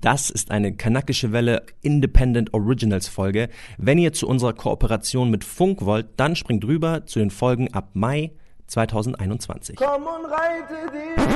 Das ist eine kanakische Welle Independent Originals Folge. Wenn ihr zu unserer Kooperation mit Funk wollt, dann springt rüber zu den Folgen ab Mai 2021. Komm und reite dich.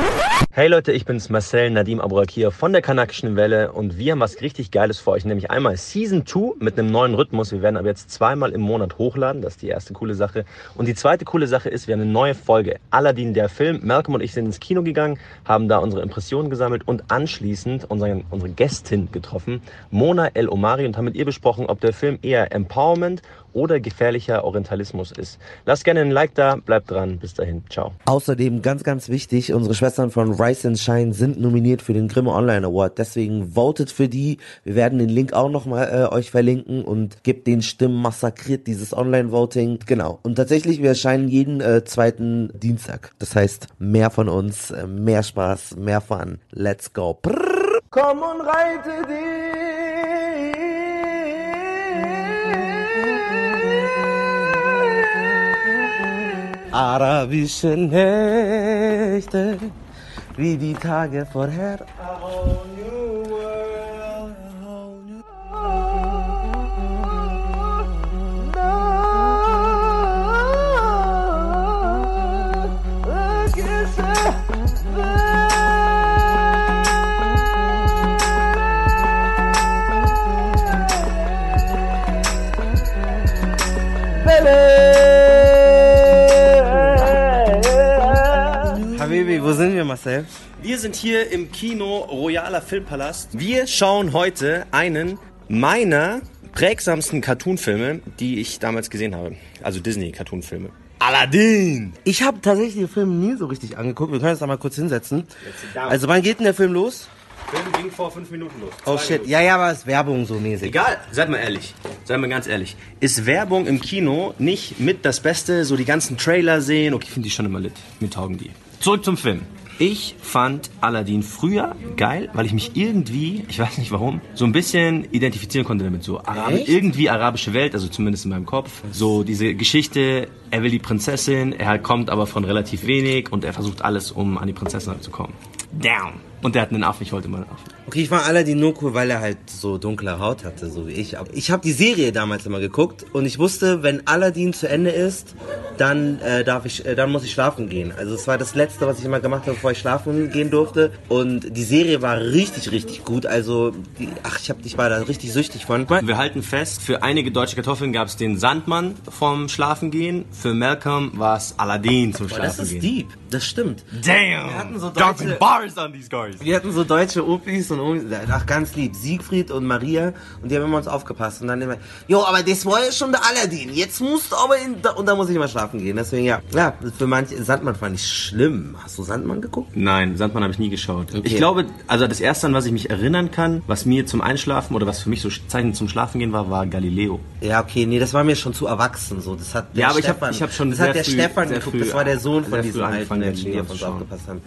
Hey Leute, ich bin's Marcel Nadim Aburakia von der Kanakischen Welle und wir haben was richtig Geiles für euch, nämlich einmal Season 2 mit einem neuen Rhythmus. Wir werden aber jetzt zweimal im Monat hochladen, das ist die erste coole Sache. Und die zweite coole Sache ist, wir haben eine neue Folge, Aladdin der Film. Malcolm und ich sind ins Kino gegangen, haben da unsere Impressionen gesammelt und anschließend unsere, unsere Gästin getroffen, Mona El Omari und haben mit ihr besprochen, ob der Film eher Empowerment oder gefährlicher Orientalismus ist. Lasst gerne ein Like da, bleibt dran. Bis dahin, ciao. Außerdem ganz, ganz wichtig, unsere Schwestern von Rise and Shine sind nominiert für den Grimme Online Award. Deswegen votet für die. Wir werden den Link auch nochmal äh, euch verlinken und gebt den Stimmen massakriert dieses Online-Voting. Genau. Und tatsächlich, wir erscheinen jeden äh, zweiten Dienstag. Das heißt, mehr von uns, äh, mehr Spaß, mehr Fun. Let's go. Brrr. Komm und reite dich. Arabische Nächte, wie die Tage vorher. Wo sind wir, Marcel? Wir sind hier im Kino Royaler Filmpalast. Wir schauen heute einen meiner prägsamsten Cartoonfilme, die ich damals gesehen habe. Also Disney-Cartoonfilme. Aladdin! Ich habe tatsächlich den Film nie so richtig angeguckt. Wir können uns da mal kurz hinsetzen. Also wann geht denn der Film los? Film ging vor fünf Minuten los. Oh shit. Ja, ja, aber es ist Werbung so mäßig. Egal, seid mal ehrlich. Seid mal ganz ehrlich. Ist Werbung im Kino nicht mit das Beste? So die ganzen Trailer sehen? Okay, ich finde die schon immer lit. Mir taugen die. Zurück zum Film. Ich fand Aladdin früher geil, weil ich mich irgendwie, ich weiß nicht warum, so ein bisschen identifizieren konnte damit. So Arabi Echt? irgendwie arabische Welt, also zumindest in meinem Kopf. So diese Geschichte, er will die Prinzessin, er kommt aber von relativ wenig und er versucht alles, um an die Prinzessin zu kommen. Down. Und der hat einen Affen, ich wollte mal einen Affen. Okay, ich war Aladdin nur cool, weil er halt so dunkle Haut hatte, so wie ich. Aber ich habe die Serie damals immer geguckt und ich wusste, wenn Aladdin zu Ende ist, dann äh, darf ich, äh, dann muss ich schlafen gehen. Also es war das Letzte, was ich immer gemacht habe, bevor ich schlafen gehen durfte. Und die Serie war richtig, richtig gut. Also, die, ach, ich hab, ich war da richtig süchtig von. Wir halten fest, für einige deutsche Kartoffeln gab es den Sandmann vom Schlafengehen. Für Malcolm war es Aladdin zum Boah, das ist Schlafengehen. deep. Das stimmt. Damn! Wir hatten so deutsche- bars on these guys. Wir hatten so deutsche Opis und Omis, ach ganz lieb, Siegfried und Maria und die haben immer uns aufgepasst und dann immer, jo, aber das war ja schon der Aladdin, jetzt musst du aber in, da, und da muss ich immer schlafen gehen, deswegen ja, ja, für manche, Sandmann fand ich schlimm. Hast du Sandmann geguckt? Nein, Sandmann habe ich nie geschaut. Okay. Ich glaube, also das erste, an was ich mich erinnern kann, was mir zum Einschlafen oder was für mich so Zeichen zum Schlafen gehen war, war Galileo. Ja, okay, nee, das war mir schon zu erwachsen, so, das hat der Ja, aber ich hab- Stefan, ich hab schon das sehr hat der früh- Stefan geguckt, früh- das war der Sohn von früh alten Menschen, die Galileo auf uns aufgepasst haben.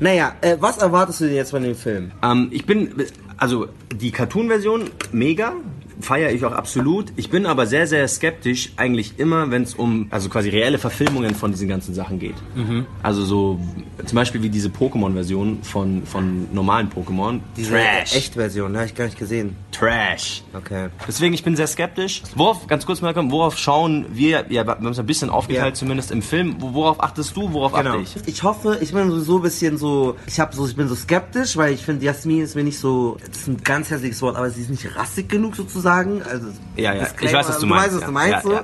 Naja, äh, was erwartest du denn jetzt von dem Film? Ähm, ich bin, also die Cartoon-Version mega, feiere ich auch absolut. Ich bin aber sehr, sehr skeptisch eigentlich immer, wenn es um, also quasi reelle Verfilmungen von diesen ganzen Sachen geht. Mhm. Also so, zum Beispiel wie diese Pokémon-Version von, von normalen Pokémon. Diese Echtversion, habe ich gar nicht gesehen. Trash. Okay. Deswegen, ich bin sehr skeptisch. Worauf, ganz kurz Malcolm, worauf schauen wir, ja, wir haben es ein bisschen aufgeteilt Ja. zumindest im Film, Wo- worauf achtest du, worauf Genau. achte ich? Ich hoffe, ich bin sowieso ein bisschen so, ich habe so, ich bin so skeptisch, weil ich finde, Jasmin ist mir nicht so, das ist ein ganz hässliches Wort, aber sie ist nicht rassig genug sozusagen. Also Ja, ja, ich weiß, was du meinst, weißt, was du meinst, so.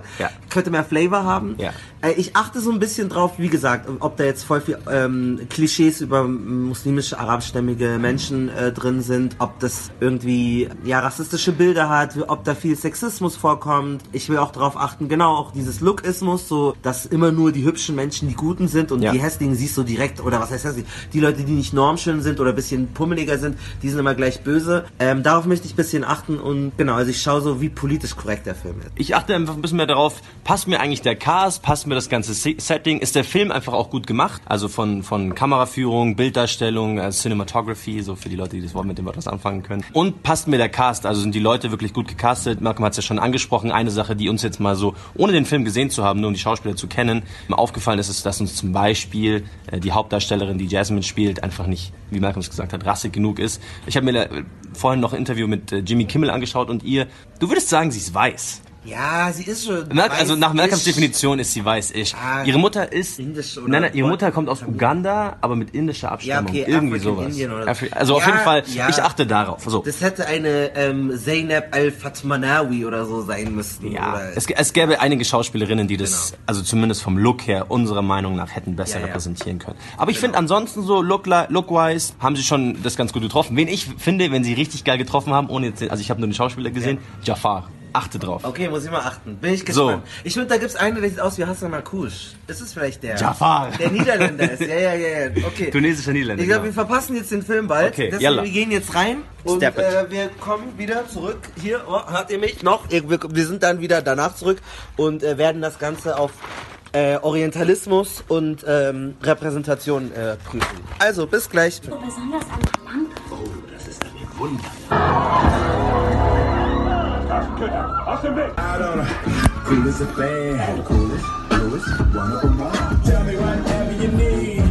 Könnte mehr Flavor haben. Äh, Ich achte so ein bisschen drauf, wie gesagt, ob da jetzt voll viel ähm, Klischees über muslimische, arabischstämmige Menschen äh, drin sind, ob das irgendwie ja rassistische Bilder hat, ob da viel Sexismus vorkommt. Ich will auch darauf achten, genau, auch dieses Lookismus, so, dass immer nur die hübschen Menschen die Guten sind und Ja. die hässlichen siehst du direkt, oder was heißt hässlich, die Leute, die nicht normschön sind oder ein bisschen pummeliger sind, die sind immer gleich böse. Ähm, darauf möchte ich ein bisschen achten und genau, also ich schaue so, wie politisch korrekt der Film ist. Ich achte einfach ein bisschen mehr darauf, passt mir eigentlich der Cast, passt mir das ganze Se- Setting, ist der Film einfach auch gut gemacht, also von, von Kameraführung, Bilddarstellung, äh, Cinematography, so für die Leute, die das Wort mit dem Wort was anfangen können. Und passt mir der Cast, also sind die Leute wirklich gut gecastet. Malcolm hat es ja schon angesprochen, eine Sache, die uns jetzt mal so, ohne den Film gesehen zu haben, nur um die Schauspieler zu kennen, aufgefallen ist, ist, dass uns zum Beispiel äh, die Hauptdarstellerin, die Jasmine spielt, einfach nicht, wie Malcolm es gesagt hat, rassig genug ist. Ich habe mir äh, vorhin noch ein Interview mit äh, Jimmy Kimmel angeschaut und ihr, du würdest sagen, sie ist weiß. Ja, sie ist schon. Merk, also nach weiß-ish. Definition ist sie weiß-ich. Ah, ihre Mutter ist, indisch oder nein, nein, ihre? Mutter kommt aus Uganda, aber mit indischer Abstammung. okay, Irgendwie African sowas. Afri also auf Ja, jeden Fall, ja. ich achte darauf. So. Das hätte eine ähm, Zeynep Al-Fatmanawi oder so sein müssen. Ja, es, es gäbe einige Schauspielerinnen, die das, also zumindest vom Look her, unserer Meinung nach, hätten besser Ja, ja. repräsentieren können. Aber ich finde ansonsten so, look, look-wise, haben sie schon das ganz gut getroffen. Wen ich finde, wenn sie richtig geil getroffen haben, ohne jetzt, also ich habe nur den Schauspieler gesehen, Jafar. Achte drauf. Okay, muss ich mal achten. Bin ich So. gespannt. Ich finde, da gibt's einen, der sieht aus wie Hassan Akush. Ist es vielleicht der? Jafar. Der Niederländer ist. Ja, ja, ja, ja. Okay. Tunesischer Niederländer, Ich glaube, genau. wir verpassen jetzt den Film bald. Okay, Deswegen, yalla. wir gehen jetzt rein und Step it. äh, wir kommen wieder zurück. Hier, oh, hört ihr mich noch? Wir, wir sind dann wieder danach zurück und äh, werden das Ganze auf äh, Orientalismus und ähm, Repräsentation äh, prüfen. Also, bis gleich. besonders an der Lampe. Aus dem Weg! Cool as a fan. Coolest, bluest, one of them all. Tell me whatever you need.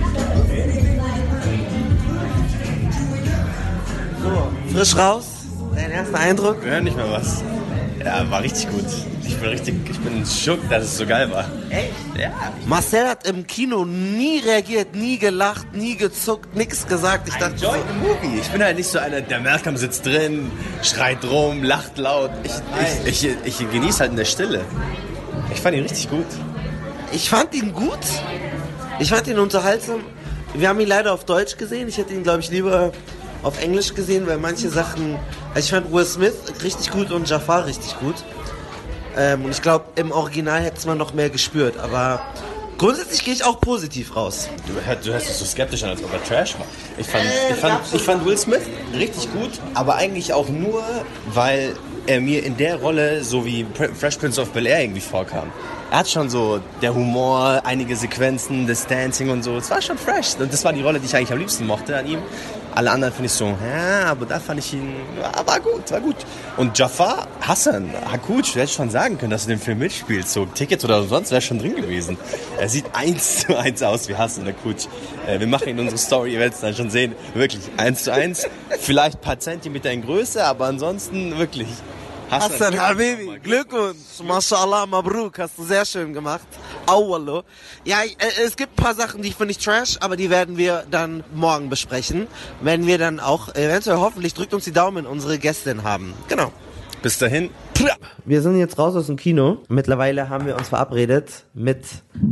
Frisch raus. Dein erster Eindruck? Hören nicht mehr was. Ja, war richtig gut. Ich bin richtig, ich bin schock, dass es so geil war. Echt? Ja. Marcel hat im Kino nie reagiert, nie gelacht, nie gezuckt, nichts gesagt. Ich dachte Enjoy the movie. Ich bin halt nicht so einer, der Malcolm sitzt drin, schreit rum, lacht laut. Ich, ich, ich, ich genieße halt in der Stille. Ich fand ihn richtig gut. ich fand ihn gut. Ich fand ihn unterhaltsam. Wir haben ihn leider auf Deutsch gesehen. Ich hätte ihn, glaube ich, lieber auf Englisch gesehen, weil manche Sachen. Also ich fand Will Smith richtig gut und Jafar richtig gut. Ähm, und ich glaube, im Original hätte es man noch mehr gespürt. Aber grundsätzlich gehe ich auch positiv raus. Du, du hörst es so skeptisch an, als ob er Trash war. Ich fand, ich, fand, ich fand Will Smith richtig gut, aber eigentlich auch nur, weil er mir in der Rolle so wie Fresh Prince of Bel Air irgendwie vorkam. Er hat schon so der Humor, einige Sequenzen, das Dancing und so. Es war schon fresh. Und das war die Rolle, die ich eigentlich am liebsten mochte an ihm. Alle anderen finde ich so, ja, aber da fand ich ihn, war gut, war gut. Und Jafar Hassan, Hakuch, du hättest schon sagen können, dass er den Film mitspielt. So Tickets oder sonst wäre schon drin gewesen. Er sieht eins zu eins aus wie Hassan Hakuch. Äh, wir machen in unsere Story, ihr werdet es dann schon sehen, wirklich eins zu eins. Vielleicht ein paar Zentimeter in Größe, aber ansonsten wirklich. Hassan Habibi, Glückwunsch. Mashallah, Mabruk, hast du sehr schön gemacht. Awallo. Ja, äh, es gibt ein paar Sachen, die finde ich trash, aber die werden wir dann morgen besprechen. Wenn wir dann auch, eventuell hoffentlich, drückt uns die Daumen, unsere Gästin haben. Genau. Bis dahin. Wir sind jetzt raus aus dem Kino. Mittlerweile haben wir uns verabredet mit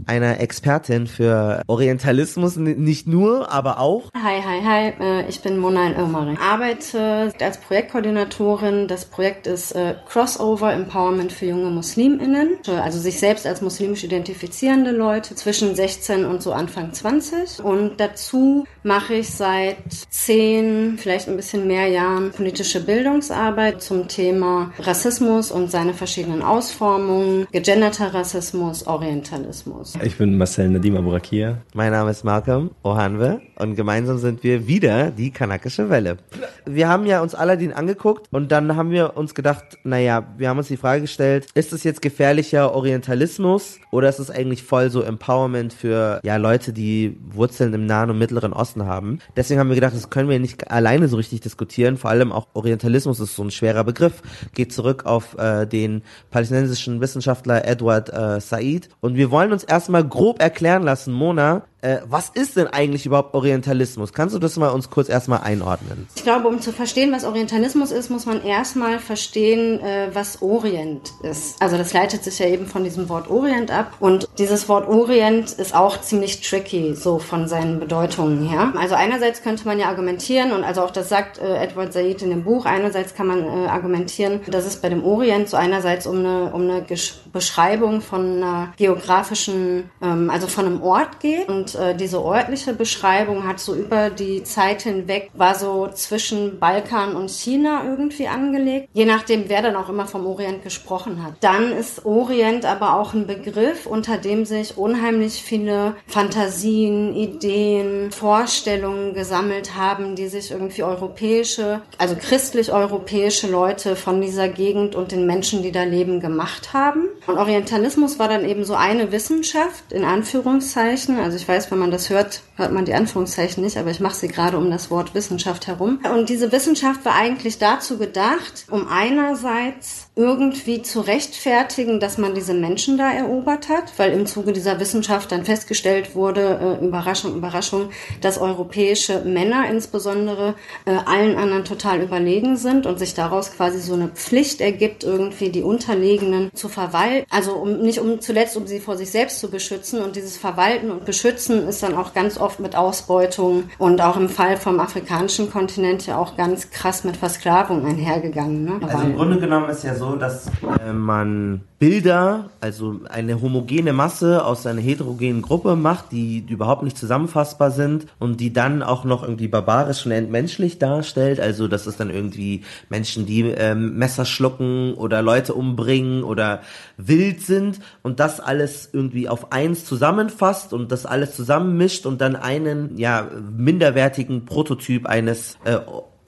einer Expertin für Orientalismus, nicht nur, aber auch. Hi, hi, hi, äh, ich bin Mona Ömari. Arbeite als Projektkoordinatorin. Das Projekt ist äh, Crossover Empowerment für junge MuslimInnen. Also sich selbst als muslimisch identifizierende Leute zwischen 16 und so Anfang 20. Und dazu mache ich seit 10, vielleicht ein bisschen mehr Jahren politische Bildungsarbeit zum Thema Rassismus und seine verschiedenen Ausformungen, gegenderter Rassismus, Orientalismus. Ich bin Marcel Nadim Aburakia. Mein Name ist Malcolm Ohanwe und gemeinsam sind wir wieder die kanakische Welle. Wir haben ja uns Aladdin angeguckt und dann haben wir uns gedacht, naja, wir haben uns die Frage gestellt, ist es jetzt gefährlicher Orientalismus oder ist es eigentlich voll so Empowerment für ja Leute, die Wurzeln im Nahen und Mittleren Osten haben? Deswegen haben wir gedacht, das können wir nicht alleine so richtig diskutieren. Vor allem auch Orientalismus ist so ein schwerer Begriff, geht zurück auf äh, den palästinensischen Wissenschaftler Edward äh, Said. Und wir wollen uns erstmal grob erklären lassen, Mona, äh, was ist denn eigentlich überhaupt Orientalismus? Kannst du das mal uns kurz erstmal einordnen? Ich glaube, um zu verstehen, was Orientalismus ist, muss man erstmal verstehen, äh, was Orient ist. Also das leitet sich ja eben von diesem Wort Orient ab. Und dieses Wort Orient ist auch ziemlich tricky, so von seinen Bedeutungen her. Also einerseits könnte man ja argumentieren, und also auch das sagt äh, Edward Said in dem Buch, einerseits kann man äh, argumentieren, dass es bei dem Orient so einerseits um eine, um eine Beschreibung von einer geografischen, ähm, also von einem Ort geht. Und Und äh, diese örtliche Beschreibung hat so über die Zeit hinweg, war so zwischen Balkan und China irgendwie angelegt, je nachdem, wer dann auch immer vom Orient gesprochen hat. Dann ist Orient aber auch ein Begriff, unter dem sich unheimlich viele Fantasien, Ideen, Vorstellungen gesammelt haben, die sich irgendwie europäische, also christlich-europäische Leute von dieser Gegend und den Menschen, die da leben, gemacht haben. Und Orientalismus war dann eben so eine Wissenschaft, in Anführungszeichen. Also ich weiß, wenn man das hört, hört man die Anführungszeichen nicht, aber ich mache sie gerade um das Wort Wissenschaft herum. Und diese Wissenschaft war eigentlich dazu gedacht, um einerseits irgendwie zu rechtfertigen, dass man diese Menschen da erobert hat, weil im Zuge dieser Wissenschaft dann festgestellt wurde, äh, Überraschung, Überraschung, dass europäische Männer insbesondere äh, allen anderen total überlegen sind und sich daraus quasi so eine Pflicht ergibt, irgendwie die Unterlegenen zu verwalten. Also um nicht um zuletzt, um sie vor sich selbst zu beschützen. Und dieses Verwalten und Beschützen ist dann auch ganz oft mit Ausbeutung und auch im Fall vom afrikanischen Kontinent ja auch ganz krass mit Versklavung einhergegangen. Ne? Also im Grunde genommen ist ja so, dass äh, man Bilder, also eine homogene Masse aus einer heterogenen Gruppe macht, die, die überhaupt nicht zusammenfassbar sind und die dann auch noch irgendwie barbarisch und entmenschlich darstellt. Also das ist dann irgendwie Menschen, die ähm, Messer schlucken oder Leute umbringen oder wild sind und das alles irgendwie auf eins zusammenfasst und das alles zusammenmischt und dann einen ja minderwertigen Prototyp eines äh,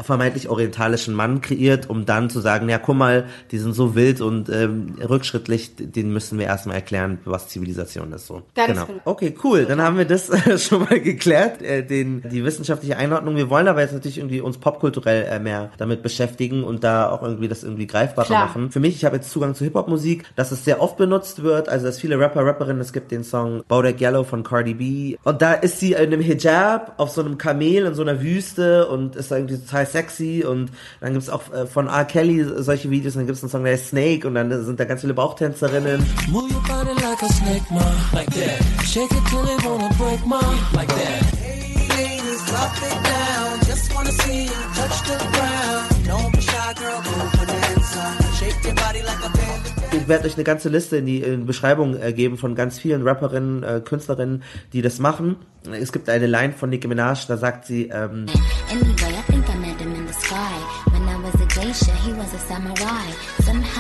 vermeintlich orientalischen Mann kreiert, um dann zu sagen, ja, guck mal, die sind so wild und ähm, rückschrittlich, den müssen wir erstmal erklären, was Zivilisation ist. So. Ganz genau. genau. Okay, cool. Dann haben wir das äh, schon mal geklärt, äh, den, die wissenschaftliche Einordnung. Wir wollen aber jetzt natürlich irgendwie uns popkulturell äh, mehr damit beschäftigen und da auch irgendwie das irgendwie greifbarer Klar. machen. Für mich, ich habe jetzt Zugang zu Hip-Hop-Musik, dass es sehr oft benutzt wird, also dass viele Rapper, Rapperinnen, es gibt den Song Bodak Yellow von Cardi B und da ist sie in einem Hijab auf so einem Kamel in so einer Wüste und ist irgendwie total sexy und dann gibt's auch äh, von R. Kelly solche Videos und dann gibt's einen Song, der heißt Snake und dann sind da ganz viele Bauchtänzerinnen. Move your body like a snake, ma, like that. Shake it till it wanna break, ma, like that. Hey, ladies, drop it down. Just wanna see you touch the ground. Don't be shy, girl, go bonanza. Shake your body like a bandit. Ich werde euch eine ganze Liste in die in Beschreibung äh, geben von ganz vielen Rapperinnen, äh, Künstlerinnen, die das machen. Es gibt eine Line von Nicki Minaj, da sagt sie, ähm, was a geisha, he was a samurai.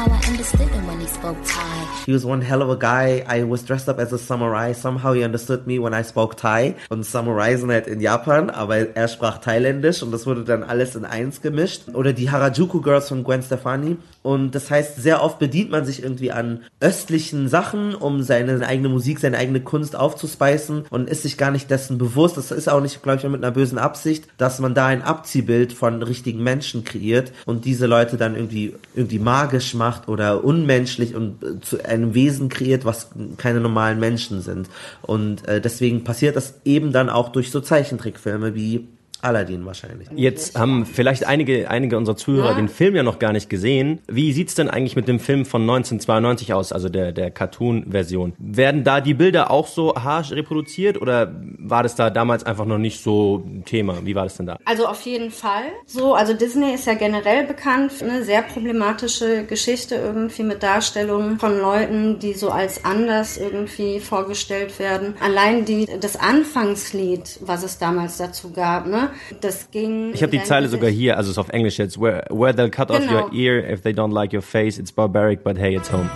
Somehow I understood him when he spoke Thai. He was one hell of a guy. I was dressed up as a samurai. Somehow he understood me when I spoke Thai. Und Samurai sind halt in Japan, aber er sprach Thailändisch und das wurde dann alles in eins gemischt. Oder die Harajuku Girls von Gwen Stefani. Und das heißt, sehr oft bedient man sich irgendwie an östlichen Sachen, um seine eigene Musik, seine eigene Kunst aufzuspeisen und ist sich gar nicht dessen bewusst. Das ist auch nicht, glaube ich, mit einer bösen Absicht, dass man da ein Abziehbild von richtigen Menschen kreiert und diese Leute dann irgendwie, irgendwie magisch macht oder unmenschlich und äh, zu einem Wesen kreiert, was keine normalen Menschen sind. Und äh, deswegen passiert das eben dann auch durch so Zeichentrickfilme wie Aladdin wahrscheinlich. Jetzt haben vielleicht einige, einige unserer Zuhörer Ja. den Film ja noch gar nicht gesehen. Wie sieht's denn eigentlich mit dem Film von 1992 aus, also der, der Cartoon-Version? Werden da die Bilder auch so harsch reproduziert oder war das da damals einfach noch nicht so ein Thema? Wie war das denn da? Also auf jeden Fall. So, also Disney ist ja generell bekannt für eine sehr problematische Geschichte irgendwie mit Darstellungen von Leuten, die so als anders irgendwie vorgestellt werden. Allein die das Anfangslied, was es damals dazu gab, ne, das ging. Ich habe die Zeile sogar hier, also es ist auf Englisch jetzt. Where, where they'll cut off your ear if they don't like your face. It's barbaric, but hey, it's home.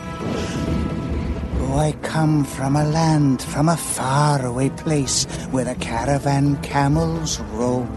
Oh, I come from a land, from a faraway place where the caravan camels roam.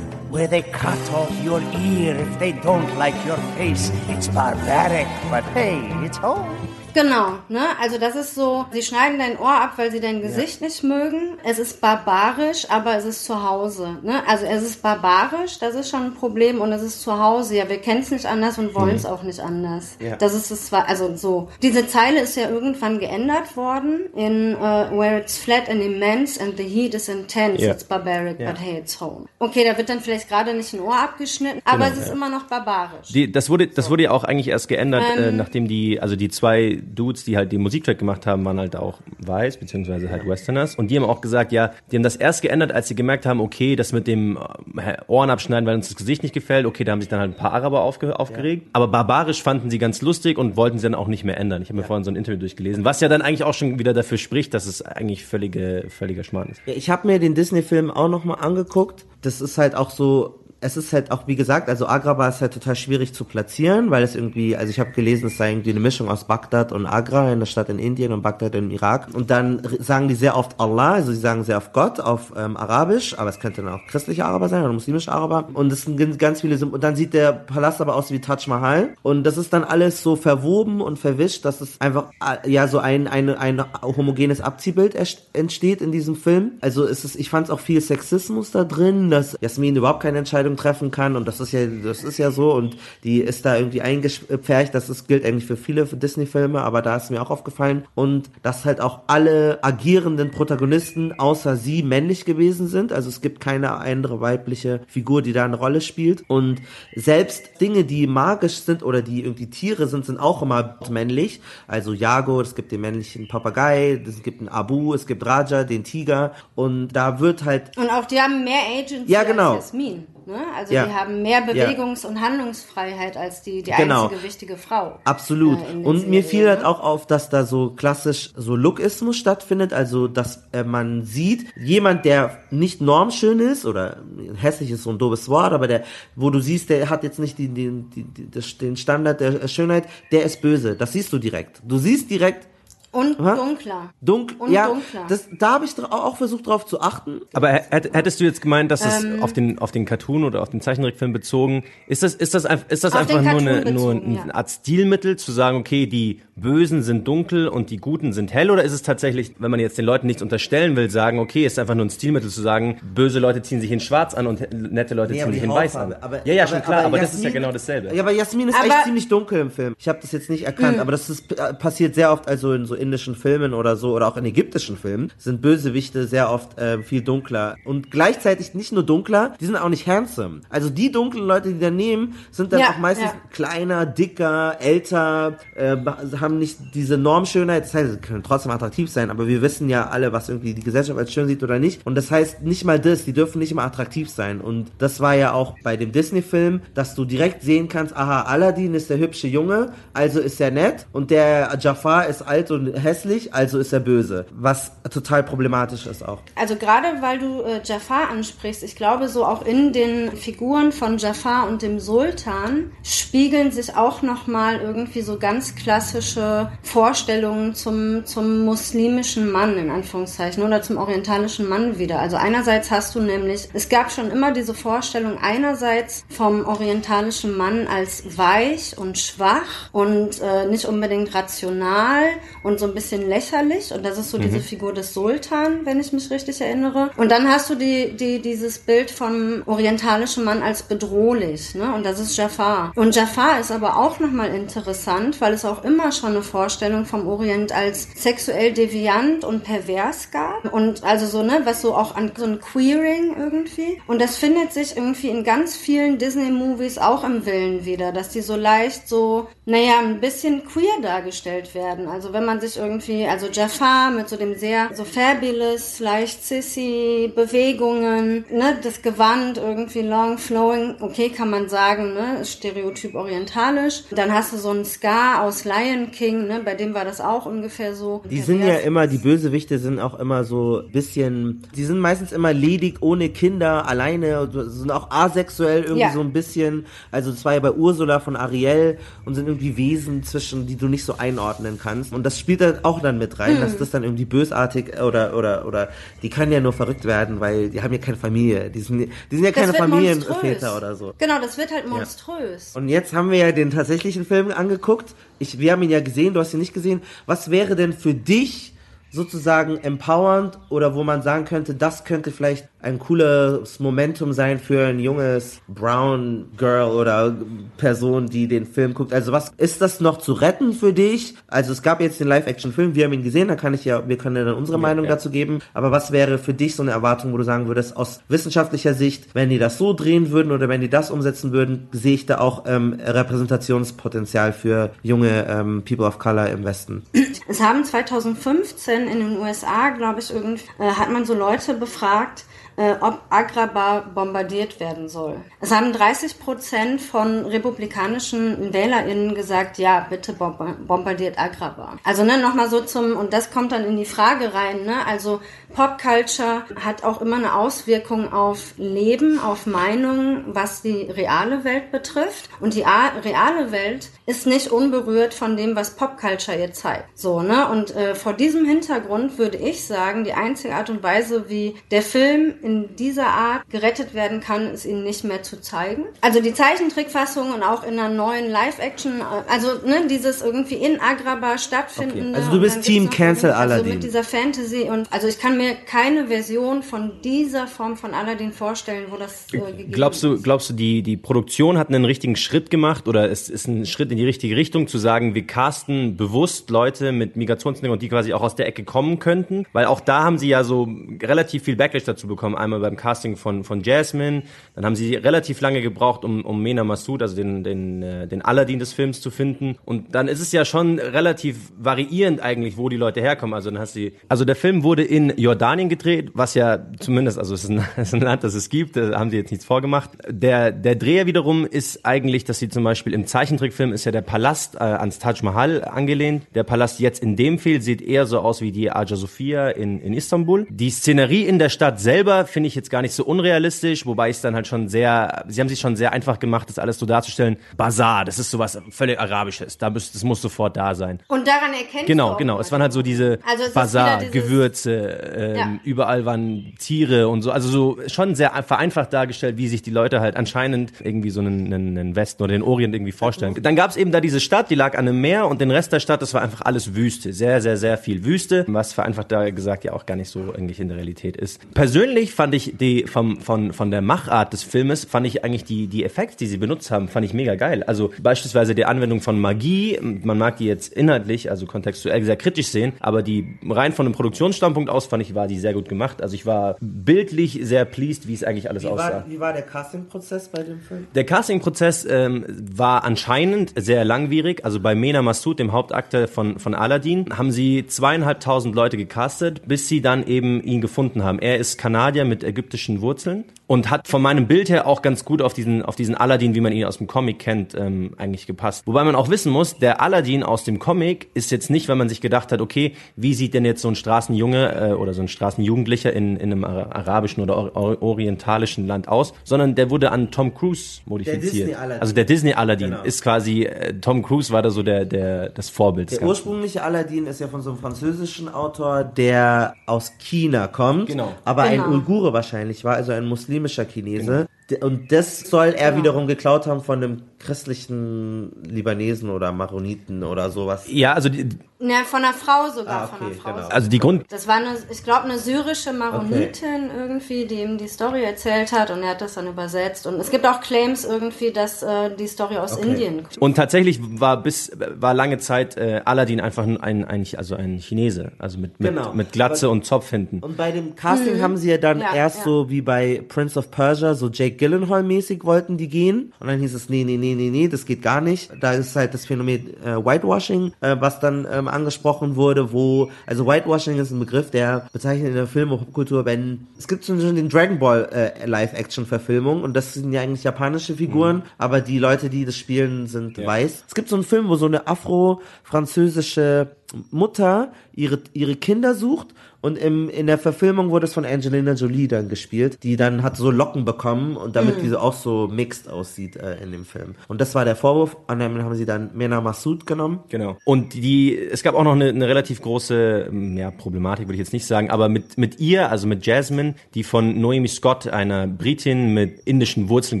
Where they cut off your ear if they don't like your face. It's barbaric, but hey, it's home. Genau, ne? Also das ist so, sie schneiden dein Ohr ab, weil sie dein Gesicht nicht mögen. Es ist barbarisch, aber es ist zu Hause, ne? Also es ist barbarisch, das ist schon ein Problem und es ist zu Hause. Ja, wir kennen es nicht anders und wollen es auch nicht anders. Ja. Das ist es zwar, also so. Diese Zeile ist ja irgendwann geändert worden in uh, Where it's flat and immense and the heat is intense, Ja. it's barbaric, Ja. but hey, it's home. Okay, da wird dann vielleicht gerade nicht ein Ohr abgeschnitten, aber Genau, es ist ja. immer noch barbarisch. Die, das wurde, das wurde ja auch eigentlich erst geändert, Ähm. äh, nachdem die, also die zwei Dudes, die halt den Musiktrack gemacht haben, waren halt auch weiß, beziehungsweise halt Westerners. Und die haben auch gesagt, ja, die haben das erst geändert, als sie gemerkt haben, okay, das mit dem äh, Ohren abschneiden, weil uns das Gesicht nicht gefällt, okay, da haben sich dann halt ein paar Araber aufge aufgeregt. Aber barbarisch fanden sie ganz lustig und wollten sie dann auch nicht mehr ändern. Ich habe mir vorhin so ein Interview durchgelesen, was ja dann eigentlich auch schon wieder dafür spricht, dass es eigentlich völlige, völliger Schmarrn ist. Ja, ich habe mir den Disney-Film auch nochmal angeguckt. Das ist halt auch so, es ist halt auch, wie gesagt, also Agrabah ist halt total schwierig zu platzieren, weil es irgendwie, also ich habe gelesen, es sei irgendwie eine Mischung aus Bagdad und Agra, in der Stadt in Indien und Bagdad im Irak. Und dann sagen die sehr oft Allah, also sie sagen sehr oft Gott auf ähm, Arabisch, aber es könnte dann auch christliche Araber sein oder muslimische Araber. Und es sind ganz- viele Symb Und dann sieht der Palast aber aus wie Taj Mahal. Und das ist dann alles so verwoben und verwischt, dass es einfach ja so ein, ein, ein homogenes Abziehbild entsteht in diesem Film. Also es ist, ich fand es auch viel Sexismus da drin, dass Jasmin überhaupt keine Entscheidung treffen kann. Und das ist ja, das ist ja so. Und die ist da irgendwie eingepfercht, das ist, gilt eigentlich für viele Disney-Filme, aber da ist mir auch aufgefallen. Und dass halt auch alle agierenden Protagonisten außer sie männlich gewesen sind, also es gibt keine andere weibliche Figur, die da eine Rolle spielt. Und selbst Dinge, die magisch sind oder die irgendwie Tiere sind, sind auch immer männlich, also Jago, es gibt den männlichen Papagei, es gibt einen Abu, es gibt Raja, den Tiger. Und da wird halt Und auch die haben mehr Agency Ja, genau. als Jasmin. Ne? Also Ja. die haben mehr Ja. Bewegungs- und Handlungsfreiheit als die, die Genau. einzige wichtige Frau. Absolut. äh, und mir Serien, fiel halt ne? auch auf, dass da so klassisch so Lookismus stattfindet, also dass äh, man sieht, jemand, der nicht normschön ist oder hässlich ist so ein doofes Wort, aber der, wo du siehst, der hat jetzt nicht den, den, den, den Standard der Schönheit, der ist böse. Das siehst du direkt. Du siehst direkt, Und Aha. dunkler. dunkel, Und ja, dunkler. das, da habe ich auch versucht drauf zu achten. Aber hätt- hättest du jetzt gemeint, dass es Ähm. auf den auf den Cartoon oder auf den Zeichentrickfilm bezogen ist das ist das einfach ist das einfach nur eine, nur bezogen, eine ja. Art Stilmittel zu sagen, okay, die Bösen sind dunkel und die Guten sind hell oder ist es tatsächlich, wenn man jetzt den Leuten nichts unterstellen will, sagen, okay, ist einfach nur ein Stilmittel zu sagen, böse Leute ziehen sich in schwarz an und nette Leute Nee, ziehen sich in weiß an. Aber- ja, ja, schon aber- klar, aber, aber das ist ja genau dasselbe. Ja, aber Jasmin ist Aber- echt ziemlich dunkel im Film. Ich habe das jetzt nicht erkannt, Mhm. aber das ist, äh, passiert sehr oft, also in so indischen Filmen oder so, oder auch in ägyptischen Filmen, sind Bösewichte sehr oft äh, viel dunkler. Und gleichzeitig nicht nur dunkler, die sind auch nicht handsome. Also die dunklen Leute, die da nehmen, sind dann Ja, auch meistens ja. kleiner, dicker, älter, äh, haben nicht diese Normschönheit. Das heißt, sie können trotzdem attraktiv sein, aber wir wissen ja alle, was irgendwie die Gesellschaft als schön sieht oder nicht. Und das heißt nicht mal das, die dürfen nicht mal attraktiv sein. Und das war ja auch bei dem Disney-Film, dass du direkt sehen kannst, aha, Aladdin ist der hübsche Junge, also ist er nett. Und der Jafar ist alt und hässlich, also ist er böse. Was total problematisch ist auch. Also gerade weil du äh, Jafar ansprichst, ich glaube so auch in den Figuren von Jafar und dem Sultan spiegeln sich auch nochmal irgendwie so ganz klassische Vorstellungen zum, zum muslimischen Mann in Anführungszeichen oder zum orientalischen Mann wieder. Also einerseits hast du nämlich, es gab schon immer diese Vorstellung einerseits vom orientalischen Mann als weich und schwach und äh, nicht unbedingt rational und so ein bisschen lächerlich und das ist so diese Figur des Sultan, wenn ich mich richtig erinnere. Und dann hast du die, die, dieses Bild vom orientalischen Mann als bedrohlich, ne? Und das ist Jafar. Und Jafar ist aber auch nochmal interessant, weil es auch immer schon eine Vorstellung vom Orient als sexuell deviant und pervers gab. Und also so, ne, was so auch an so ein Queering irgendwie. Und das findet sich irgendwie in ganz vielen Disney-Movies auch im Willen wieder, dass die so leicht so, naja, ein bisschen queer dargestellt werden. Also wenn man sich irgendwie, also Jafar mit so dem sehr so fabulous, leicht sissy Bewegungen, ne, das Gewand irgendwie long flowing, okay, kann man sagen, ne, ist stereotyp orientalisch. Dann hast du so einen Scar aus Lion King, ne, bei dem war das auch ungefähr so. Die sind ja immer, die Bösewichte sind auch immer so bisschen, die sind meistens immer ledig, ohne Kinder, alleine, sind auch asexuell irgendwie Ja. so ein bisschen. Also das war ja bei Ursula von Ariel und sind irgendwie Wesen zwischen, die du nicht so einordnen kannst. Und das spielt halt auch dann mit rein, Hm. dass das dann irgendwie bösartig oder, oder, oder, die können ja nur verrückt werden, weil die haben ja keine Familie. Die sind, die sind ja keine Familienväter oder so. Genau, das wird halt monströs. Und jetzt haben wir ja den tatsächlichen Film angeguckt. Ich, wir haben ihn ja gesehen, du hast ihn nicht gesehen. Was wäre denn für dich sozusagen empowernd oder wo man sagen könnte, das könnte vielleicht ein cooles Momentum sein für ein junges Brown Girl oder Person, die den Film guckt. Also was ist das noch zu retten für dich? Also es gab jetzt den Live-Action-Film, wir haben ihn gesehen, da kann ich ja, wir können ja dann unsere Meinung dazu geben. Aber was wäre für dich so eine Erwartung, wo du sagen würdest, aus wissenschaftlicher Sicht, wenn die das so drehen würden oder wenn die das umsetzen würden, sehe ich da auch ähm, Repräsentationspotenzial für junge ähm, People of Color im Westen? Es haben 2015 in den USA, glaube ich, irgendwie, äh, hat man so Leute befragt, äh, ob Agrabah bombardiert werden soll. Es haben 30 Prozent von republikanischen WählerInnen gesagt, ja, bitte bomba- bombardiert Agrabah. Also ne, nochmal so zum, und das kommt dann in die Frage rein, ne, also Popculture hat auch immer eine Auswirkung auf Leben, auf Meinungen, was die reale Welt betrifft. Und die reale Welt ist nicht unberührt von dem, was Popculture ihr zeigt. So, ne? Und äh, vor diesem Hintergrund würde ich sagen, die einzige Art und Weise, wie der Film in dieser Art gerettet werden kann, ist ihn nicht mehr zu zeigen. Also die Zeichentrickfassung und auch in einer neuen Live-Action, äh, also ne, dieses irgendwie in Agrabah stattfindende. Okay. Also du bist Team Cancel Aladdin. Also mit dieser Fantasy und also ich kann mir keine Version von dieser Form von Aladdin vorstellen, wo das äh, gegeben Glaubst du, ist. glaubst du, die, die Produktion hat einen richtigen Schritt gemacht oder es ist ein Schritt in die richtige Richtung, zu sagen, wir casten bewusst Leute mit Migrationshintergrund, die quasi auch aus der Ecke kommen könnten? Weil auch da haben sie ja so relativ viel Backlash dazu bekommen. Einmal beim Casting von, von Jasmine, dann haben sie relativ lange gebraucht, um, um Mena Massoud, also den, den, äh, den Aladdin des Films zu finden. Und dann ist es ja schon relativ variierend eigentlich, wo die Leute herkommen. Also dann hast du, also der Film wurde in Jordanien gedreht, was ja zumindest, also es ist ein, es ist ein Land, das es gibt, da haben sie jetzt nichts vorgemacht. Der, der Dreher wiederum ist eigentlich, dass sie zum Beispiel im Zeichentrickfilm ist ja der Palast äh, ans Taj Mahal angelehnt. Der Palast jetzt in dem Film sieht eher so aus wie die Aja Sophia in, in Istanbul. Die Szenerie in der Stadt selber finde ich jetzt gar nicht so unrealistisch, wobei es dann halt schon sehr, sie haben sich schon sehr einfach gemacht, das alles so darzustellen. Bazar, das ist sowas völlig Arabisches, da muss, das muss sofort da sein. Und daran erkennst du Genau, genau. Es waren halt so diese Also Bazar, Gewürze, ähm, Ja. überall waren Tiere und so. Also so schon sehr vereinfacht dargestellt, wie sich die Leute halt anscheinend irgendwie so einen, einen, einen Westen oder den Orient irgendwie vorstellen. Dann gab es eben da diese Stadt, die lag an einem Meer und den Rest der Stadt, das war einfach alles Wüste. Sehr, sehr, sehr viel Wüste, was vereinfacht da gesagt ja auch gar nicht so eigentlich in der Realität ist. Persönlich fand ich die vom, von, von der Machart des Filmes, fand ich eigentlich die, die Effekte, die sie benutzt haben, fand ich mega geil. Also beispielsweise die Anwendung von Magie, man mag die jetzt inhaltlich, also kontextuell sehr kritisch sehen, aber die rein von einem Produktionsstandpunkt aus fand ich, war die sehr gut gemacht. Also ich war bildlich sehr pleased, wie es eigentlich alles Wie aussah. war, wie war der Castingprozess bei dem Film? Der Castingprozess ähm, war anscheinend sehr langwierig. Also bei Mena Massoud, dem Hauptakteur von, von Aladdin, haben sie zweieinhalbtausend Leute gecastet, bis sie dann eben ihn gefunden haben. Er ist Kanadier mit ägyptischen Wurzeln und hat von meinem Bild her auch ganz gut auf diesen, auf diesen Aladdin, wie man ihn aus dem Comic kennt, ähm, eigentlich gepasst. Wobei man auch wissen muss, der Aladdin aus dem Comic ist jetzt nicht, wenn man sich gedacht hat, okay, wie sieht denn jetzt so ein Straßenjunge äh, oder so ein Straßenjugendlicher in, in einem ara- arabischen oder or or orientalischen Land aus, sondern der wurde an Tom Cruise modifiziert. Disney-Aladdin. Also der Disney Aladdin Genau. ist quasi, äh, Tom Cruise war da so der, der, das Vorbild. Der ursprüngliche Aladdin ist ja von so einem französischen Autor, der aus China kommt, Genau. aber Genau. ein Uigure wahrscheinlich war, also ein muslimischer Chinese. D- Und das soll er wiederum geklaut haben von einem christlichen Libanesen oder Maroniten oder sowas. Ja, also die, Ne, von einer Frau sogar, Ah, von einer okay, Frau. genau. also die Grund, Das war eine, ich glaube, eine syrische Maronitin irgendwie, die ihm die Story erzählt hat und er hat das dann übersetzt. Und es gibt auch Claims irgendwie, dass äh, die Story aus Indien kommt. Und tatsächlich war bis war lange Zeit äh, Aladdin einfach ein, ein, ein also ein Chinese, also mit mit, Genau. mit Glatze und Zopf hinten. Und bei dem Casting haben sie ja dann. Ja, erst ja. so wie bei Prince of Persia, so Jake Gyllenhaal mäßig wollten die gehen. Und dann hieß es, nee, nee, nee, nee, nee, das geht gar nicht. Da ist halt das Phänomen äh, Whitewashing, äh, was dann ähm, angesprochen wurde, wo, also Whitewashing ist ein Begriff, der bezeichnet in der Film- und Popkultur, wenn, es gibt schon den Dragon Ball äh, Live-Action-Verfilmung und das sind ja eigentlich japanische Figuren, Mhm. aber die Leute, die das spielen, sind weiß. Es gibt so einen Film, wo so eine afro-französische Mutter ihre, ihre Kinder sucht und im, in der Verfilmung wurde es von Angelina Jolie dann gespielt, die dann hat so Locken bekommen und damit Mhm. diese auch so mixed aussieht äh, in dem Film. Und das war der Vorwurf und dann haben sie dann Mena Massoud genommen. Genau. Und die, es gab auch noch eine, eine relativ große, ähm, ja, Problematik würde ich jetzt nicht sagen, aber mit, mit ihr, also mit Jasmine, die von Noemi Scott, einer Britin mit indischen Wurzeln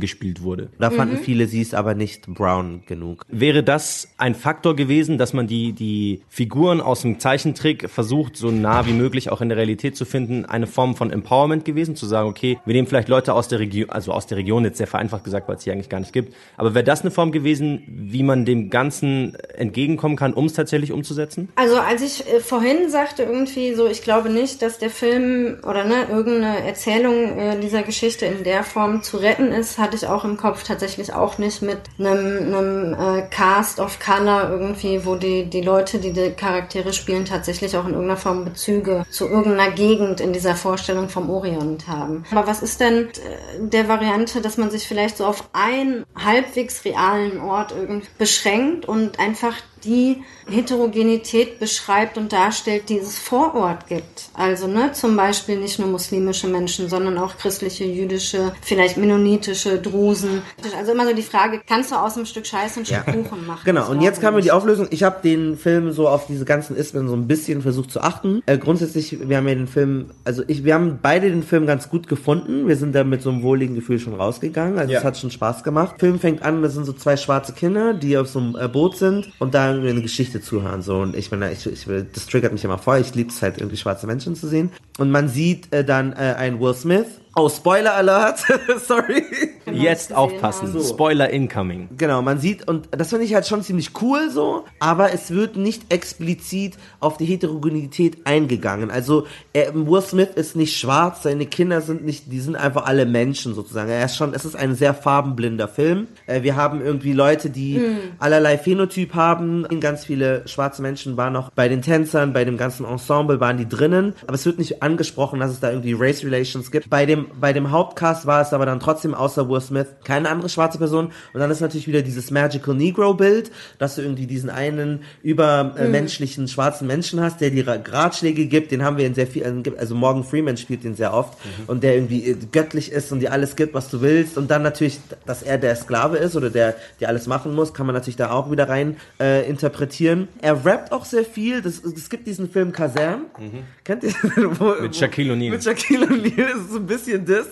gespielt wurde. Da fanden viele sie ist aber nicht brown genug. Wäre das ein Faktor gewesen, dass man die, die Figuren aus dem Zeichentrick versucht, so nah wie möglich auch in der Realität zu finden, eine Form von Empowerment gewesen, zu sagen, okay, wir nehmen vielleicht Leute aus der Region, also aus der Region jetzt sehr vereinfacht gesagt, weil es hier eigentlich gar nicht gibt, aber wäre das eine Form gewesen, wie man dem Ganzen entgegenkommen kann, um es tatsächlich umzusetzen? Also als ich äh, vorhin sagte irgendwie so, ich glaube nicht, dass der Film oder ne, irgendeine Erzählung äh, dieser Geschichte in der Form zu retten ist, hatte ich auch im Kopf tatsächlich auch nicht mit einem, einem äh, Cast of Color irgendwie, wo die, die Leute, die die Charaktere spielen, tatsächlich auch in irgendeiner Form Bezüge zu irgendeiner Gegend in dieser Vorstellung vom Orient haben. Aber was ist denn äh, der Variante, dass man sich vielleicht so auf einen halbwegs realen Ort irgendwie beschränkt und einfach die Heterogenität beschreibt und darstellt, die es vor Ort gibt. Also ne, zum Beispiel nicht nur muslimische Menschen, sondern auch christliche, jüdische, vielleicht mennonitische, Drusen. Also immer so die Frage, kannst du aus einem Stück Scheiße ein Stück Kuchen machen? Genau, und jetzt kam mir die Auflösung. Ich habe den Film so auf diese ganzen Ismen so ein bisschen versucht zu achten. Äh, grundsätzlich, wir haben ja den Film, also ich, wir haben beide den Film ganz gut gefunden. Wir sind da mit so einem wohligen Gefühl schon rausgegangen. Also es hat schon Spaß gemacht. Film fängt an, das sind so zwei schwarze Kinder, die auf so einem äh, Boot sind und da irgendwie eine Geschichte zuhören. So und ich da, ich, ich das triggert mich immer voll. Ich liebe es halt irgendwie schwarze Menschen zu sehen. Und man sieht äh, dann äh, einen Will Smith. Oh, Spoiler Alert, sorry. Jetzt gesehen aufpassen. haben. Spoiler incoming. Genau, man sieht, und das finde ich halt schon ziemlich cool so, aber es wird nicht explizit auf die Heterogenität eingegangen. Also er, Will Smith ist nicht schwarz, seine Kinder sind nicht, die sind einfach alle Menschen sozusagen. Er ist schon, es ist ein sehr farbenblinder Film. Äh, wir haben irgendwie Leute, die allerlei Phänotyp haben. Ganz viele schwarze Menschen waren noch bei den Tänzern, bei dem ganzen Ensemble waren die drinnen, aber es wird nicht angesprochen, dass es da irgendwie Race Relations gibt. Bei dem, bei dem Hauptcast war es aber dann trotzdem außer Will Smith keine andere schwarze Person. Und dann ist natürlich wieder dieses Magical Negro Bild, dass du irgendwie diesen einen übermenschlichen schwarzen Menschen hast, der dir Ratschläge gibt. Den haben wir in sehr viel, also Morgan Freeman spielt den sehr oft und der irgendwie äh, göttlich ist und dir alles gibt, was du willst. Und dann natürlich, dass er der Sklave ist oder der, der alles machen muss, kann man natürlich da auch wieder rein äh, interpretieren. Er rappt auch sehr viel. Das, es gibt diesen Film Kazam. Kennt ihr? Wo- Mit Shaquille O'Neal. Mit Shaquille O'Neal ist es so ein bisschen das,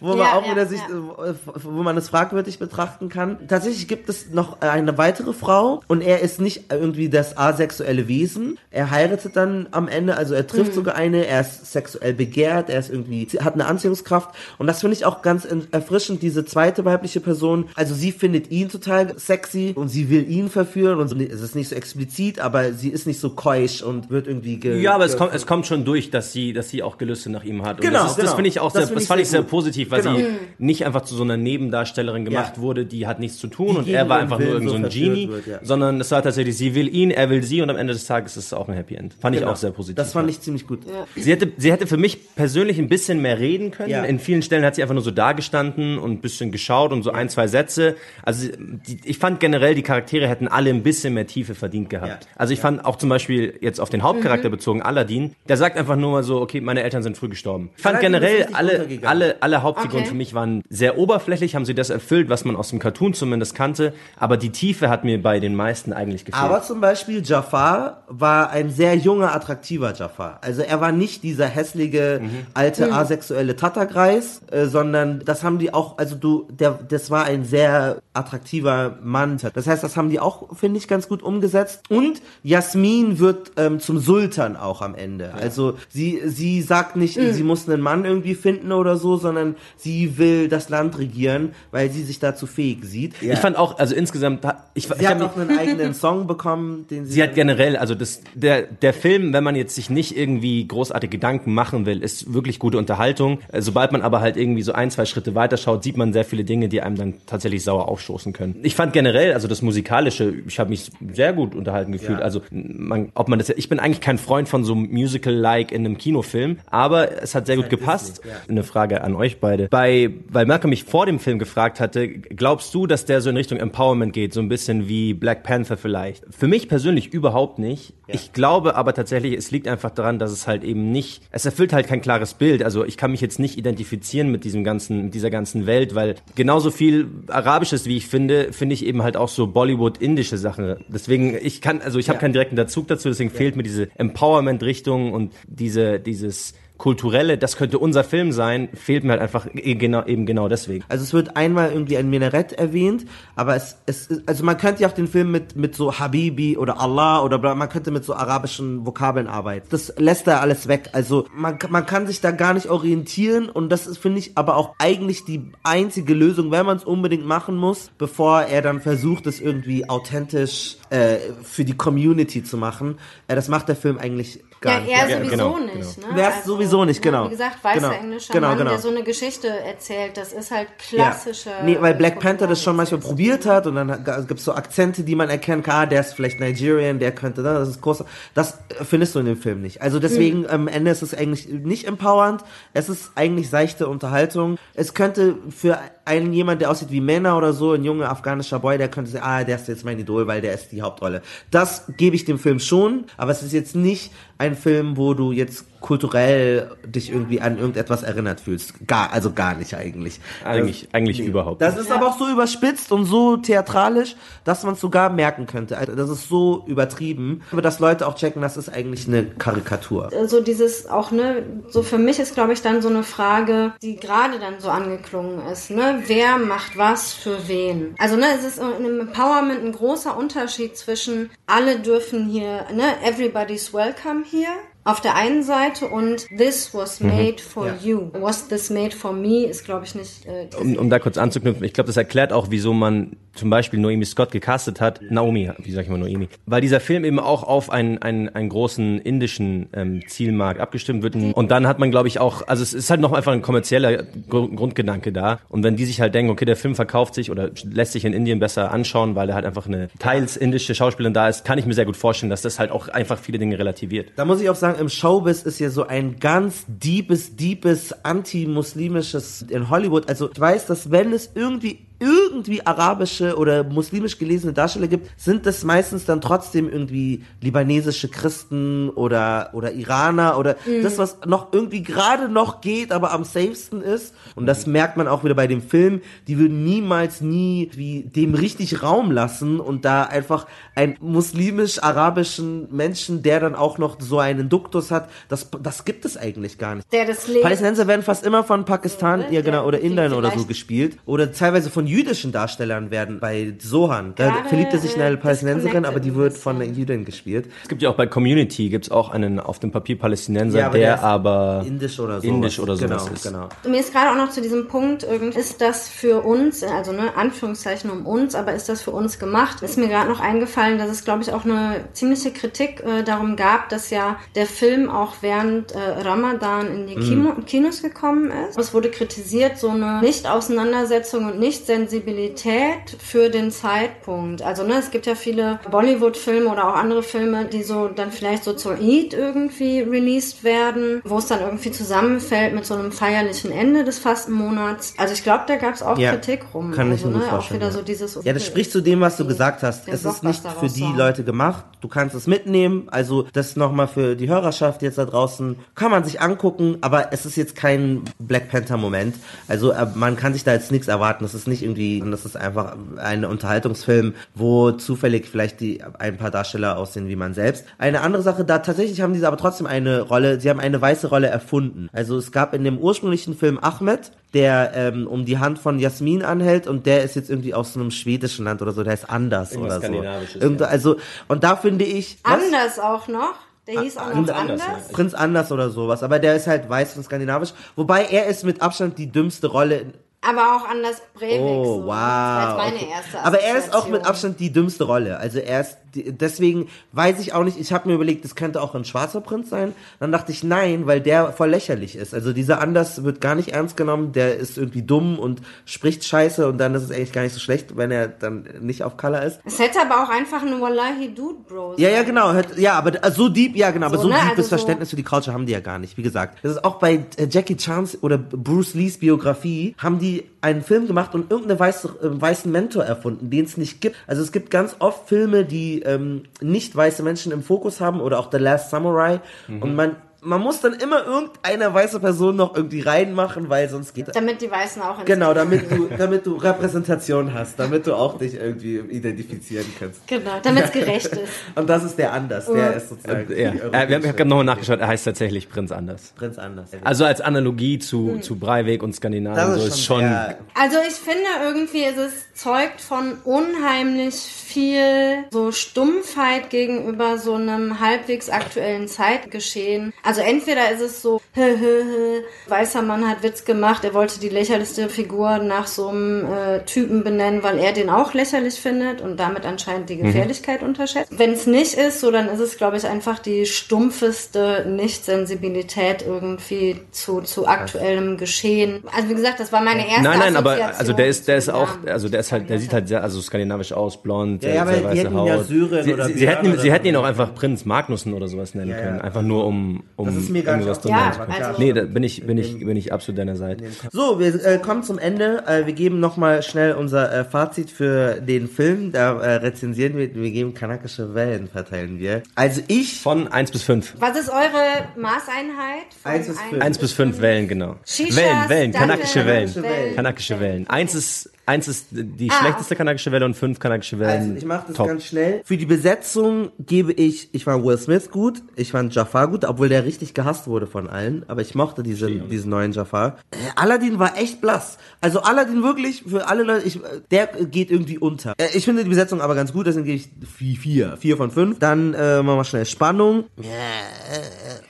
wo man Ja, auch ja, wieder sich, ja. wo man es fragwürdig betrachten kann. Tatsächlich gibt es noch eine weitere Frau und er ist nicht irgendwie das asexuelle Wesen. Er heiratet dann am Ende, also er Mhm. trifft sogar eine, er ist sexuell begehrt, er ist irgendwie, hat eine Anziehungskraft und das finde ich auch ganz erfrischend, diese zweite weibliche Person. Also sie findet ihn total sexy und sie will ihn verführen und es ist nicht so explizit, aber sie ist nicht so keusch und wird irgendwie ge Ja, aber es kommt, es kommt schon durch, dass sie, dass sie auch Gelüste nach ihm hat. Und Genau, das, ist, das genau. finde ich auch Das sehr, das ich fand ich sehr gut. positiv, weil Genau. sie nicht einfach zu so einer Nebendarstellerin gemacht Ja. wurde, die hat nichts zu tun und gegen er war einfach nur irgend so ein Genie, wird, ja. sondern es war tatsächlich, sie will ihn, er will sie und am Ende des Tages ist es auch ein Happy End. Fand ich Genau. auch sehr positiv. Das fand ich ziemlich gut. Sie hätte, sie hätte für mich persönlich ein bisschen mehr reden können. Ja. In vielen Stellen hat sie einfach nur so dagestanden und ein bisschen geschaut und so ein, zwei Sätze. Also die, ich fand generell, die Charaktere hätten alle ein bisschen mehr Tiefe verdient gehabt. Ja. Also ich fand auch zum Beispiel jetzt auf den Hauptcharakter bezogen, Aladdin, der sagt einfach nur mal so, okay, meine Eltern sind früh gestorben. Ich fand generell alle, untergegangen. alle, alle Hauptfiguren Okay. für mich waren sehr oberflächlich, haben sie das erfüllt, was man aus dem Cartoon zumindest kannte. Aber die Tiefe hat mir bei den meisten eigentlich gefehlt. Aber zum Beispiel Jafar war ein sehr junger, attraktiver Jafar. Also er war nicht dieser hässliche, alte, asexuelle Tattergreis, äh, sondern das haben die auch, also du, der, das war ein sehr attraktiver Mann. Das heißt, das haben die auch, finde ich, ganz gut umgesetzt. Und Jasmin wird ähm, zum Sultan auch am Ende. Also sie, sie sagt nicht, sie muss einen Mann irgendwie finden oder so, sondern sie will das Land regieren, weil sie sich dazu fähig sieht. Ich fand auch, also insgesamt, ich, ich Sie hab hat auch einen eigenen Song bekommen, den sie, Sie hat generell, also das, der, der Film, wenn man jetzt sich nicht irgendwie großartige Gedanken machen will, ist wirklich gute Unterhaltung. Äh, Sobald man aber halt irgendwie so ein, zwei Schritte weiter schaut, sieht man sehr viele Dinge, die einem dann tatsächlich sauer aufstoßen können. Ich fand generell, also das Musikalische, ich habe mich sehr gut unterhalten gefühlt. Ja. Also man, ob man das, ich bin eigentlich kein Freund von so Musical-like in einem Kinofilm, aber es hat sehr gut gepasst. Disney, ja. Eine Frage an euch beide. Bei, weil Malcolm mich vor dem Film gefragt hatte, glaubst du, dass der so in Richtung Empowerment geht, so ein bisschen wie Black Panther vielleicht? Für mich persönlich überhaupt nicht. Ich glaube aber tatsächlich, es liegt einfach daran, dass es halt eben nicht, es erfüllt halt kein klares Bild. Also ich kann mich jetzt nicht identifizieren mit diesem ganzen, mit dieser ganzen Welt, weil genauso viel Arabisches, wie ich finde, finde ich eben halt auch so Bollywood-indische Sachen. Deswegen, ich kann, also ich habe keinen direkten Bezug dazu, deswegen fehlt mir diese Empowerment-Richtung und diese, dieses kulturelle, das könnte unser Film sein, fehlt mir halt einfach genau, eben genau deswegen. Also es wird einmal irgendwie ein Minarett erwähnt, aber es, es also man könnte ja auch den Film mit mit so Habibi oder Allah oder bla- man könnte mit so arabischen Vokabeln arbeiten. Das lässt da alles weg. Also man man kann sich da gar nicht orientieren und das ist finde ich aber auch eigentlich die einzige Lösung, wenn man es unbedingt machen muss, bevor er dann versucht es irgendwie authentisch äh, für die Community zu machen. Äh, das macht der Film eigentlich gar Ja, nicht. er Ja, sowieso genau, nicht. Ne? Der ist sowieso nicht, genau. Wie gesagt, weißer Genau, englischer genau, Mann, genau. der so eine Geschichte erzählt, das ist halt klassische. Nee, weil Black Panther das schon manchmal probiert hat und dann gibt es so Akzente, die man erkennen kann, ah, der ist vielleicht Nigerian, der könnte, ne, das ist groß. Das findest du in dem Film nicht. Also deswegen Mhm. am Ende ist es eigentlich nicht empowernd, es ist eigentlich seichte Unterhaltung. Es könnte für einen jemand, der aussieht wie Männer oder so, ein junger afghanischer Boy, der könnte sagen, ah, der ist jetzt mein Idol, weil der ist die Hauptrolle. Das gebe ich dem Film schon, aber es ist jetzt nicht ein Film, wo du jetzt kulturell dich irgendwie an irgendetwas erinnert fühlst. Gar, also gar nicht eigentlich. Eigentlich, eigentlich überhaupt. Das ist aber auch so überspitzt und so theatralisch, dass man es sogar merken könnte. Also das ist so übertrieben, aber dass Leute auch checken, das ist eigentlich eine Karikatur. so dieses auch ne so für mich ist glaube ich dann so eine Frage die gerade dann so angeklungen ist ne wer macht was für wen also ne es ist im Empowerment ein großer Unterschied zwischen alle dürfen hier ne everybody's welcome here auf der einen Seite und this was made for you was this made for me ist glaube ich nicht äh, um, um da kurz anzuknüpfen, ich glaube, das erklärt auch, wieso man zum Beispiel Noemi Scott gecastet hat. Naomi, wie sag ich mal Noemi? Weil dieser Film eben auch auf einen, einen, einen großen indischen ähm, Zielmarkt abgestimmt wird. Und dann hat man, glaube ich, auch, also es ist halt noch einfach ein kommerzieller Gru- Grundgedanke da. Und wenn die sich halt denken, okay, der Film verkauft sich oder lässt sich in Indien besser anschauen, weil da halt einfach eine teils indische Schauspielerin da ist, kann ich mir sehr gut vorstellen, dass das halt auch einfach viele Dinge relativiert. Da muss ich auch sagen, im Showbiz ist ja so ein ganz deepes, deepes anti-muslimisches in Hollywood. Also ich weiß, dass wenn es irgendwie irgendwie arabische oder muslimisch gelesene Darsteller gibt, sind das meistens dann trotzdem irgendwie libanesische Christen oder oder Iraner oder das, was noch irgendwie gerade noch geht, aber am safesten ist. Und das merkt man auch wieder bei dem Film. Die würden niemals nie wie dem richtig Raum lassen und da einfach einen muslimisch-arabischen Menschen, der dann auch noch so einen Duktus hat, das, das gibt es eigentlich gar nicht. der das Palästinenser werden fast immer von Pakistan, ja genau, oder Der- Indern oder so gespielt. Oder teilweise von jüdischen Darstellern werden bei Sohan. Da Gerade, verliebt er sich in eine Palästinenserin, aber die wird von ein einer Jüdin gespielt. Es gibt ja auch bei Community gibt's auch einen auf dem Papier Palästinenser, Ja, aber der, der aber Indisch oder so. indisch oder genau, sowas ist. Genau. Mir ist gerade auch noch zu diesem Punkt, irgendwie ist das für uns, also ne, Anführungszeichen um uns, aber ist das für uns gemacht? Ist mir gerade noch eingefallen, dass es, glaube ich, auch eine ziemliche Kritik äh, darum gab, dass ja der Film auch während äh, Ramadan in die Kino Kinos gekommen ist. Es wurde kritisiert, so eine Nicht-Auseinandersetzung und Nicht-Sensibilität für den Zeitpunkt. Also ne, es gibt ja viele Bollywood-Filme oder auch andere Filme, die so dann vielleicht so zur Eid irgendwie released werden, wo es dann irgendwie zusammenfällt mit so einem feierlichen Ende des Fastenmonats. Also ich glaube, da gab es auch Ja, Kritik rum. kann ich also, mir gut ne, auch wieder ja. so dieses Ja, das spricht zu dem, was du gesagt hast. Es ist nicht für die raushauen. Leute gemacht. Du kannst es mitnehmen. Also das nochmal für die Hörerschaft jetzt da draußen. Kann man sich angucken, aber es ist jetzt kein Black Panther Moment. Also äh, man kann sich da jetzt nichts erwarten. Das ist nicht irgendwie, das ist einfach ein Unterhaltungsfilm, wo zufällig vielleicht die ein paar Darsteller aussehen wie man selbst. Eine andere Sache, da tatsächlich haben diese aber trotzdem eine Rolle, sie haben eine weiße Rolle erfunden. Also es gab in dem ursprünglichen Film Ahmed, der ähm, um die Hand von Jasmin anhält und der ist jetzt irgendwie aus so einem schwedischen Land oder so, der ist anders Irgendwas oder so. Skandinavisches, Irgend. Also und da finde ich was? Anders auch noch. Der hieß auch noch Prinz anders. Anders. Prinz Anders oder sowas, aber der ist halt weiß und skandinavisch, wobei er ist mit Abstand die dümmste Rolle in, Aber auch anders Breivik. Oh, so. Das war wow. jetzt meine Okay. erste Aber er ist auch mit. Abstand die dümmste Rolle. Also er ist, deswegen weiß ich auch nicht, ich habe mir überlegt, das könnte auch ein schwarzer Prinz sein. Dann dachte ich, nein, weil der voll lächerlich ist. Also dieser Anders wird gar nicht ernst genommen, der ist irgendwie dumm und spricht scheiße und dann ist es eigentlich gar nicht so schlecht, wenn er dann nicht auf Color ist. Es hätte aber auch einfach ein Wallahi Dude Bro Ja, ja, genau. Ja, aber d- so deep, ja, genau. Aber So, so, ne, deepes also so- Verständnis für die Culture haben die ja gar nicht. Wie gesagt, das ist auch bei äh, Jackie Chans oder Bruce Lees Biografie, haben die einen Film gemacht und irgendeinen weiße, äh, weißen Mentor erfunden, den es nicht gibt. Also es gibt ganz oft Filme, die ähm, nicht weiße Menschen im Fokus haben oder auch The Last Samurai Mhm. und man man muss dann immer irgendeine weiße Person noch irgendwie reinmachen, weil sonst geht Damit die Weißen auch ins Genau, damit du, damit du Repräsentation hast, damit du auch dich irgendwie identifizieren kannst. Genau, damit es gerecht ist. Und das ist der Anders, der ist sozusagen. Ja. die Äh, wir haben, ich habe gerade nochmal nachgeschaut, er heißt tatsächlich Prinz Anders. Prinz Anders. Also als Analogie zu, zu Breivik und Skandinavien, das so ist schon, schon. Also ich finde irgendwie, es ist, zeugt von unheimlich viel so Stumpfheit gegenüber so einem halbwegs aktuellen Zeitgeschehen. Also entweder ist es so, hä, hä, hä, weißer Mann hat Witz gemacht, er wollte die lächerlichste Figur nach so einem äh, Typen benennen, weil er den auch lächerlich findet und damit anscheinend die Gefährlichkeit unterschätzt. Wenn es nicht ist, so dann ist es, glaube ich, einfach die stumpfeste Nichtsensibilität irgendwie zu, zu aktuellem Geschehen. Also wie gesagt, das war meine erste Nein, nein, aber also der ist, der ist auch, also der ist halt, der sieht halt sehr, also skandinavisch aus, blond, Ja, sehr, ja, aber sehr die weiße hätten ihn ja Haut. Syren sie, oder sie, sie hätten, sie hätten ihn auch einfach Prinz Magnussen oder sowas nennen Ja, ja. können, einfach nur um, um Das ist mir gar nicht irgendwas aufgefallen. Ja, also- Nee, da bin ich, bin ich, bin ich absolut deiner Seite. So, wir äh, kommen zum Ende. Äh, wir geben nochmal schnell unser äh, Fazit für den Film. Da äh, rezensieren wir, wir geben kanakische Wellen, verteilen wir. Also ich, Von 1 bis 5. Was ist eure Maßeinheit? Von Eins bis fünf. 1 bis 5 Wellen, genau. Shishas, Wellen, Wellen, kanakische Wellen. Wellen. Kanakische Wellen. Eins ist, eins ist die Ah. schlechteste kanakische Welle und fünf kanakische Wellen. also ich mache das top. ganz schnell. Für die Besetzung gebe ich, ich fand Will Smith gut, ich fand Jafar gut, obwohl der richtig gehasst wurde von allen, aber ich mochte diesen, diesen neuen Jafar. Äh, Aladdin war echt blass. Also Aladdin wirklich, für alle Leute, ich, äh, der geht irgendwie unter. Äh, ich finde die Besetzung aber ganz gut, deswegen gebe ich vier, vier, vier von fünf. Dann äh, machen wir schnell Spannung. Äh, äh, äh,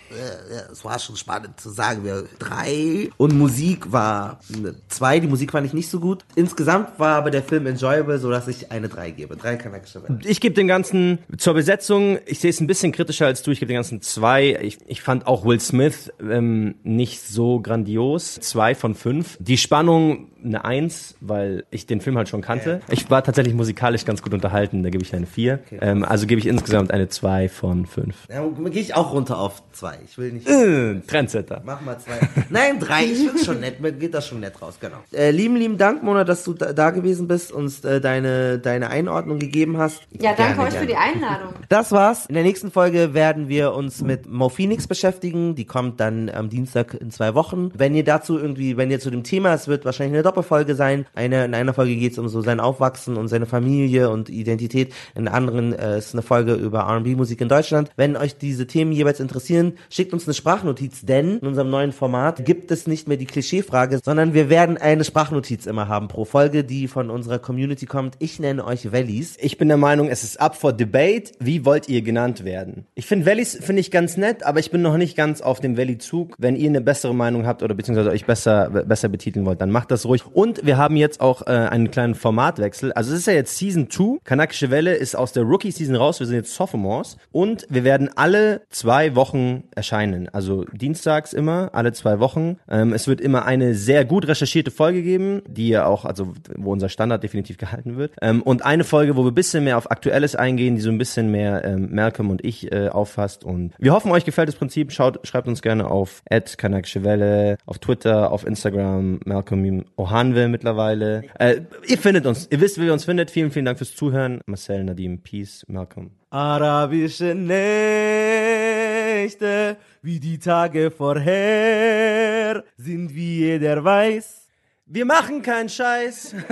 es war schon spannend zu sagen, wir drei. Und Musik war eine zwei, die Musik fand ich nicht so gut. Insgesamt war aber der Film enjoyable, so dass ich eine drei gebe. Drei kanakische Wellen. Ich gebe den ganzen zur Besetzung, ich sehe es ein bisschen kritischer als du, ich gebe den ganzen zwei. Ich, ich fand auch Will Smith ähm, nicht so grandios. Zwei von fünf. Die Spannung eine Eins, weil ich den Film halt schon kannte. Ich war tatsächlich musikalisch ganz gut unterhalten, da gebe ich eine vier. Ähm, also gebe ich insgesamt eine zwei von fünf. Ja, gehe ich auch runter auf zwei. Ich will nicht. Äh, Trendsetter. Mach mal zwei. Nein, drei. Ich find's schon nett. Mir geht das schon nett raus, genau. Äh, lieben, lieben Dank, Mona, dass du da, da gewesen bist, uns äh, deine, deine Einordnung gegeben hast. Ja, danke Gerne, euch für gerne. die Einladung. Das war's. In der nächsten Folge werden wir uns mit Mo Phoenix beschäftigen. Die kommt dann am Dienstag in zwei Wochen. Wenn ihr dazu irgendwie, wenn ihr zu dem Thema, es wird wahrscheinlich eine Doppelfolge sein. Eine, in einer Folge geht's um so sein Aufwachsen und seine Familie und Identität. In der anderen äh, ist eine Folge über R&B-Musik in Deutschland. Wenn euch diese Themen jeweils interessieren, schickt uns eine Sprachnotiz, denn in unserem neuen Format gibt es nicht mehr die Klischeefrage, sondern wir werden eine Sprachnotiz immer haben pro Folge, die von unserer Community kommt. Ich nenne euch Wellies. Ich bin der Meinung, es ist up for debate. Wie wollt ihr genannt werden? Ich finde Valleys finde ich ganz nett, aber ich bin noch nicht ganz auf dem Valley-Zug. Wenn ihr eine bessere Meinung habt oder beziehungsweise euch besser, besser betiteln wollt, dann macht das ruhig. Und wir haben jetzt auch äh, einen kleinen Formatwechsel. Also es ist ja jetzt Season 2. Kanakische Welle ist aus der Rookie-Season raus. Wir sind jetzt Sophomores. Und wir werden alle zwei Wochen erscheinen. Also dienstags immer, alle zwei Wochen. Ähm, es wird immer eine sehr gut recherchierte Folge geben, die ja auch, also wo unser Standard definitiv gehalten wird. Ähm, und eine Folge, wo wir ein bisschen mehr auf Aktuelles eingehen, die so ein bisschen mehr ähm, Malcolm und ich äh, auffasst. Und wir hoffen, euch gefällt das Prinzip. Schaut, schreibt uns gerne auf Welle, auf Twitter, auf Instagram, Malcolm Ohanwe mittlerweile. Äh, ihr findet uns, ihr wisst, wie ihr uns findet. Vielen, vielen Dank fürs Zuhören. Marcel, Nadim, Peace, Malcolm. Arabische Nächte, wie die Tage vorher, sind wie jeder weiß. Wir machen keinen Scheiß.